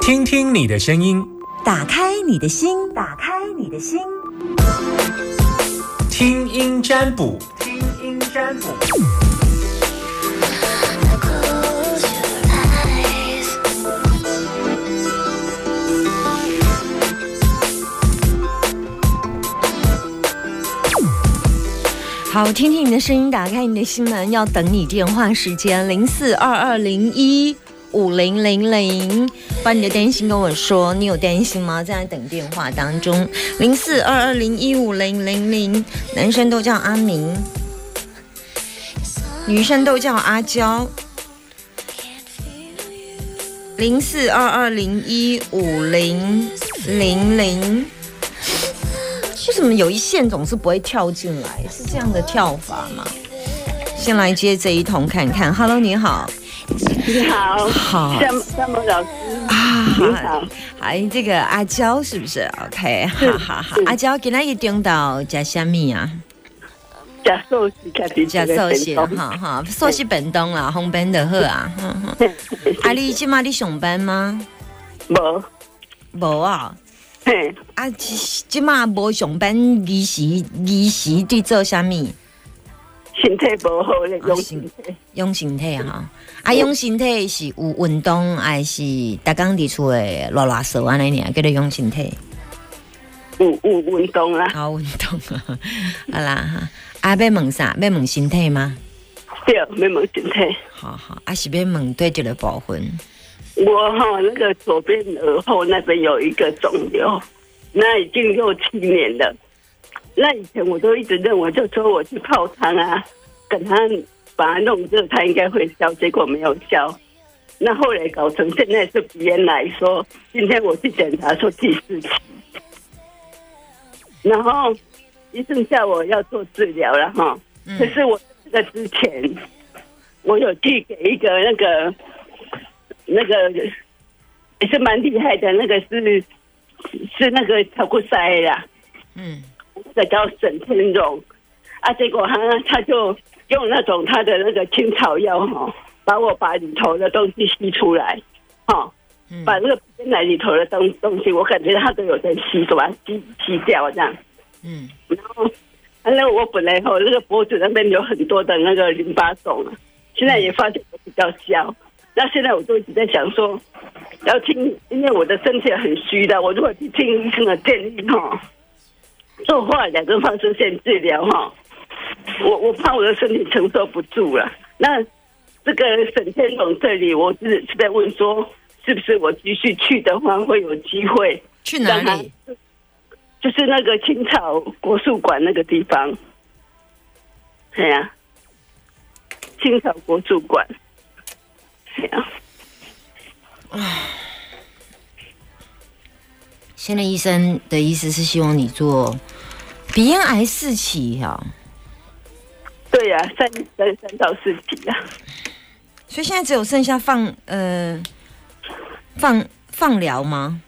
听听你的声音，打开你的心，打开你的心，听音占卜，听音占卜。好，听听你的声音，打开你的心门，要等你电话时间零四二二零一五零零零，把你的担心跟我说，你有担心吗？在等电话当中，零四二二零一五零零零，男生都叫阿明，女生都叫阿娇，零四二二零一五零零零。为什么有一线总是不会跳进来？是这样的跳法吗？先来接这一通看看。Hello，你好。你好。好。夏夏萌老师。啊。你好。还这个阿娇是不是？OK。好好好。阿娇今天一听到加虾米啊？加寿司，加寿司，哈哈，寿司本东啦，红本的喝啊。阿丽今嘛你上班吗？无。无啊。啊，即即马无上班，仪式仪式伫做啥物？身体无好咧，用身体，用身体哈。啊，用身体是有运动，还是逐工伫厝诶拉拉手安尼尔，叫做用身体。有有运动啦，好运动啊！好啦哈，啊，要问啥？要问身体吗？对，要问身体。好好，啊是要问对一个部分。我哈那个左边耳后那边有一个肿瘤，那已经六七年了。那以前我都一直认为，就说我去泡汤啊，等他把它弄热，它应该会消，结果没有消。那后来搞成现在是鼻炎来说，今天我去检查说第四期，然后医生叫我要做治疗了哈。可是我这个之前，我有寄给一个那个。那个也是蛮厉害的，那个是是那个超过塞啦，嗯，那个叫沈天荣啊，结果他他就用那种他的那个青草药哈，把我把里头的东西吸出来，哈，把那个鼻奶里头的东东西，我感觉他都有在吸，把它吸吸掉这样，嗯，然后那我本来哈那个脖子那边有很多的那个淋巴肿啊，现在也发现比较消。那现在我就一直在想说，要听，因为我的身体很虚的，我如果去听医生的建议哈，做化疗跟放射线治疗哈，我我怕我的身体承受不住了。那这个沈天龙这里，我是是在问说，是不是我继续去的话会有机会？去哪里？就是那个清朝国术馆那个地方。对呀，清朝国术馆。啊！现在医生的意思是希望你做鼻咽癌四期哈。对呀，三三三到四期呀。所以现在只有剩下放呃放放疗吗？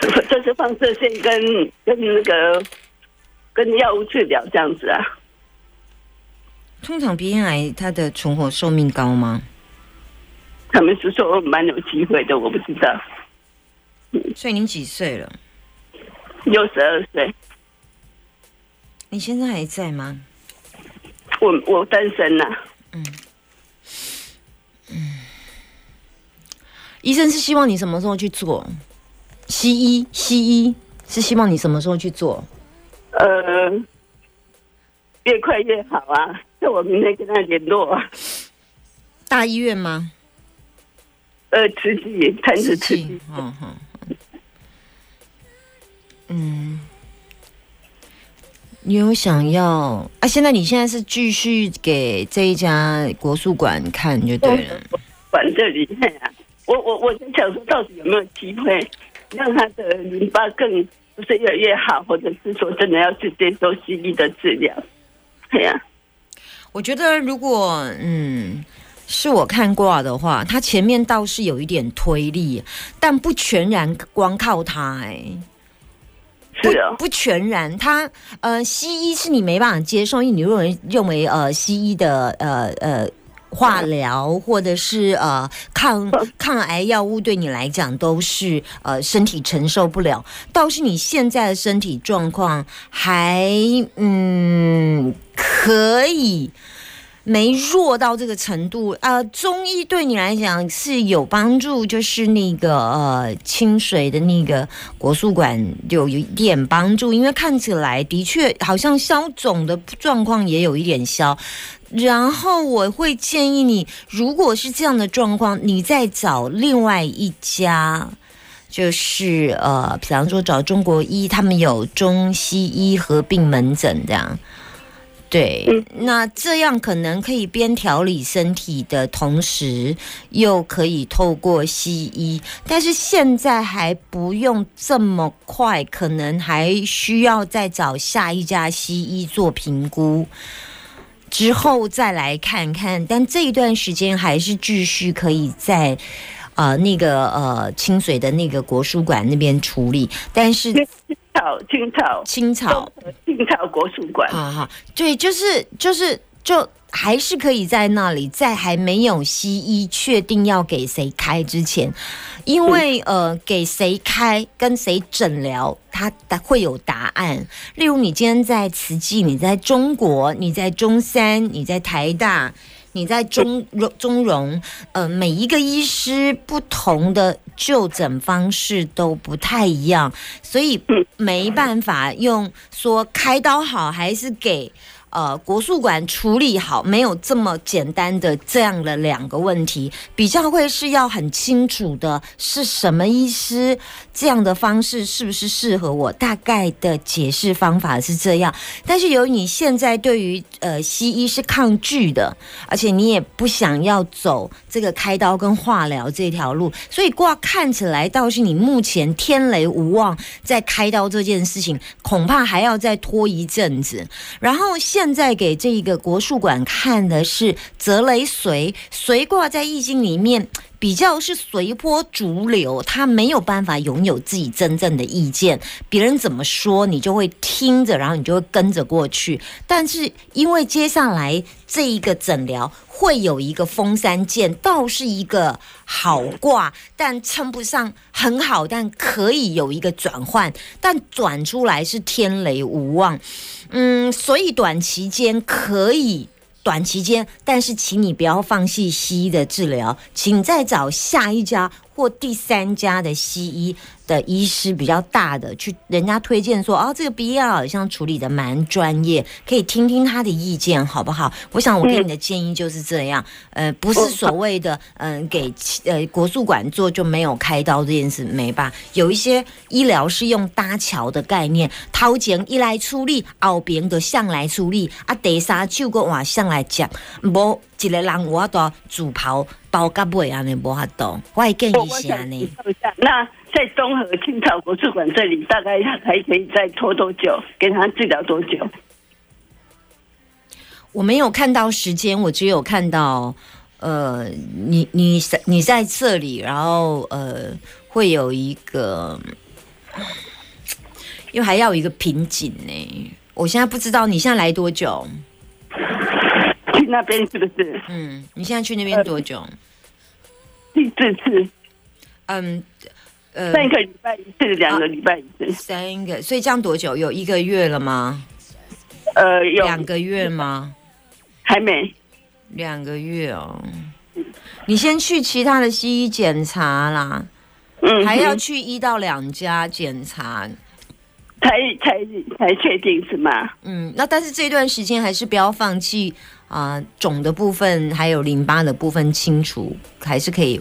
就是放射线跟跟那个跟药物治疗这样子啊。通常鼻咽癌它的存活寿命高吗？他们是说蛮有机会的，我不知道。所以您几岁了？六十二岁。你现在还在吗？我我单身呐。嗯嗯。医生是希望你什么时候去做？西医西医是希望你什么时候去做？呃，越快越好啊！那我明天跟他联络啊。大医院吗？呃，吃鸡，谈着吃鸡，嗯哼，嗯，你有想要啊？现在你现在是继续给这一家国术馆看就对了，馆这里看啊。我我我在想说，到底有没有机会让他的淋巴更不是越来越好，或者是说真的要去接受西医的治疗？对呀，我觉得如果嗯。是我看卦的话，它前面倒是有一点推力，但不全然光靠它哎，是啊，不全然。他呃，西医是你没办法接受，因为你认为认为呃，西医的呃呃化疗或者是呃抗 抗癌药物对你来讲都是呃身体承受不了，倒是你现在的身体状况还嗯可以。没弱到这个程度啊！中医对你来讲是有帮助，就是那个呃清水的那个国术馆有有一点帮助，因为看起来的确好像消肿的状况也有一点消。然后我会建议你，如果是这样的状况，你再找另外一家，就是呃，比方说找中国医，他们有中西医合并门诊这样。对，那这样可能可以边调理身体的同时，又可以透过西医，但是现在还不用这么快，可能还需要再找下一家西医做评估，之后再来看看。但这一段时间还是继续可以在。呃，那个呃，清水的那个国书馆那边处理，但是青草青草青草青草国术馆，啊哈，对，就是就是就还是可以在那里，在还没有西医确定要给谁开之前，因为呃，给谁开跟谁诊疗，他会有答案。例如，你今天在慈济，你在中国，你在中山，你在台大。你在中荣中荣，呃，每一个医师不同的就诊方式都不太一样，所以没办法用说开刀好还是给。呃，国术馆处理好没有这么简单的这样的两个问题，比较会是要很清楚的是什么医师这样的方式是不是适合我？大概的解释方法是这样，但是由于你现在对于呃西医是抗拒的，而且你也不想要走这个开刀跟化疗这条路，所以挂看起来倒是你目前天雷无望，在开刀这件事情恐怕还要再拖一阵子，然后现。在给这一个国术馆看的是泽雷随随卦，在易经里面比较是随波逐流，他没有办法拥有自己真正的意见，别人怎么说你就会听着，然后你就会跟着过去。但是因为接下来这一个诊疗会有一个封山剑，倒是一个好卦，但称不上很好，但可以有一个转换，但转出来是天雷无望。嗯，所以短期间可以，短期间，但是请你不要放弃西医的治疗，请再找下一家或第三家的西医。的医师比较大的，去人家推荐说，哦，这个鼻炎好像处理的蛮专业，可以听听他的意见，好不好？我想我给你的建议就是这样，呃，不是所谓的，嗯，给呃国术馆做就没有开刀这件事没吧？有一些医疗是用搭桥的概念，掏钱一来出力，后边的向来出力，啊，第三就个往向来讲，无一个人我都主跑包甲尾安尼无法度，我会建议是安尼。那。在综合青草国术馆这里，大概还可以再拖多久？给他治疗多久？我没有看到时间，我只有看到，呃，你你你在这里，然后呃，会有一个，因为还要有一个瓶颈呢。我现在不知道你现在来多久？去那边是不是？嗯，你现在去那边多久？第四次。嗯。呃三个礼拜一次，两个礼拜一次，三个，所以这样多久？有一个月了吗？呃，有两个月吗？还没，两个月哦。你先去其他的西医检查啦，嗯，还要去一到两家检查，才才才确定是吗？嗯，那但是这段时间还是不要放弃啊，肿的部分还有淋巴的部分清除，还是可以。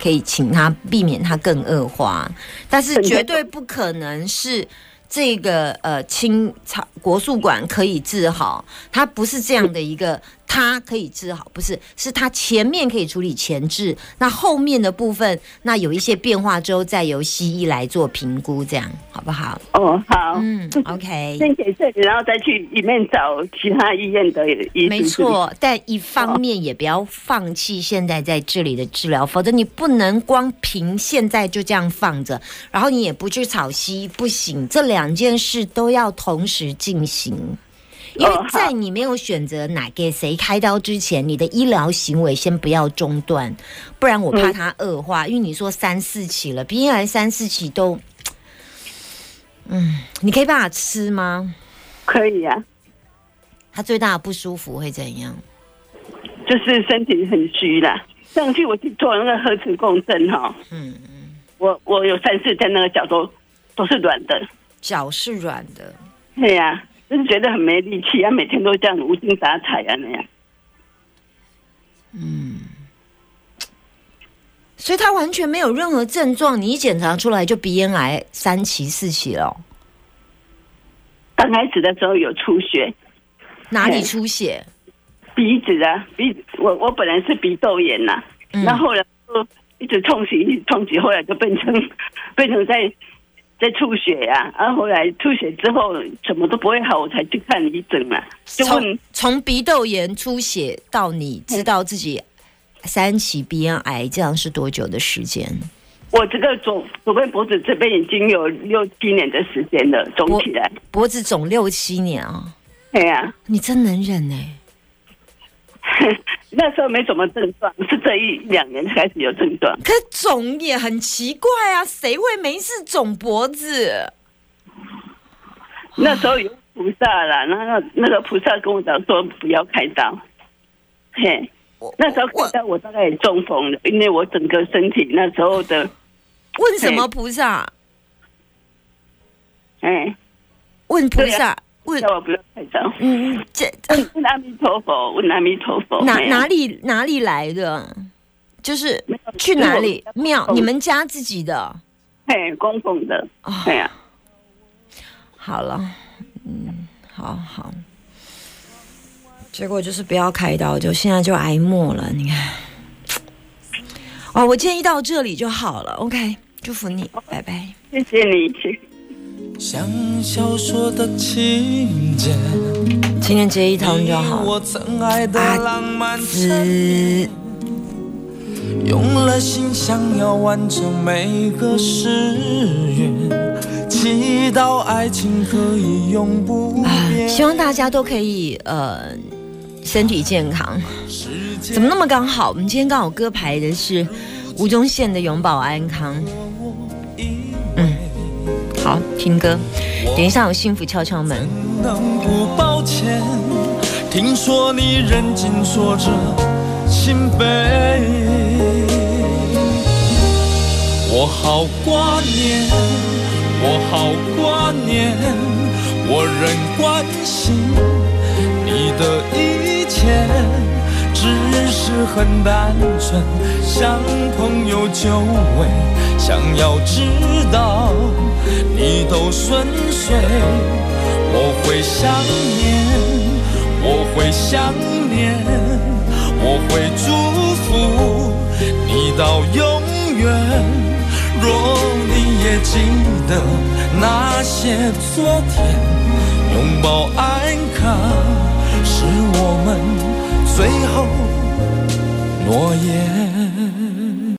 可以请他避免他更恶化，但是绝对不可能是这个呃清草国术馆可以治好，它不是这样的一个。它可以治好，不是，是他前面可以处理前置，那后面的部分，那有一些变化之后，再由西医来做评估，这样好不好？哦，好，嗯，OK，先给这里，然后再去里面找其他医院的医没错，但一方面也不要放弃现在在这里的治疗，否则你不能光凭现在就这样放着，然后你也不去找西医，不行，这两件事都要同时进行。因为在你没有选择哪给谁开刀之前，你的医疗行为先不要中断，不然我怕嗯它恶化。因为你说三四期了，鼻咽癌三四期都，嗯，你可以办法吃吗？可以啊，他最大的不舒服会怎样？就是身体很虚啦。上去我去做那个核磁共振哈，嗯嗯，我我有三四天那个脚都都是软的，脚是软的，对呀、就是觉得很没力气啊，每天都这样无精打采啊那样。嗯所以他完全没有任何症状。你一检查出来就鼻咽癌三期四期了哦，刚开始的时候有出血，哪里出血？鼻子啊，鼻我我本来是鼻窦炎呐、嗯然后后来就一直痛洗，一直痛洗，后来就变成变成在在吐血呀、然后后来吐血之后什么都不会好，我才去看医生嘛，就从问从鼻窦炎出血到你知道自己三期鼻咽癌，这样是多久的时间？我这个左左边脖子这边已经有六七年的时间了，肿起来，脖子肿六七年啊！对呀、你真能忍哎、那时候没什么症状，是这一两年开始有症状。可肿也很奇怪啊，谁会没事肿脖子？那时候有菩萨啦，那个那个菩萨跟我讲说不要开刀，嘿，我那时候开刀我大概也中风了，因为我整个身体那时候的，问什么菩萨？哎，问菩萨？问叫我不要开刀。嗯，这问 问阿弥陀佛，问阿弥陀佛，哪哪里哪里来的？就是去哪里庙？你们家自己的？嘿供奉的，哦，对呀，好了，嗯，好好。结果就是不要开刀，就现在就挨末了。你看，哦，我建议到这里就好了。OK，祝福你，拜拜。谢谢你，谢谢。像小说的情节，今天接一通就好。我曾爱的浪漫场子，用了心想要完成每个誓愿，祈祷爱情可以永不。希望大家都可以呃身体健康。怎么那么刚好？我们今天刚好歌排的是吴宗宪的《永保安康》。好，听歌。等一下我幸福敲敲门。能不抱歉？听说你认真说着心悲，我好挂念，我好挂念，我仍关心你的一切，只是很单纯，像朋友久违，想要知道你都顺遂，我会想念，我会想念，我会祝福你到永远。若你也记得那些昨天，拥抱安康是我们最后诺言。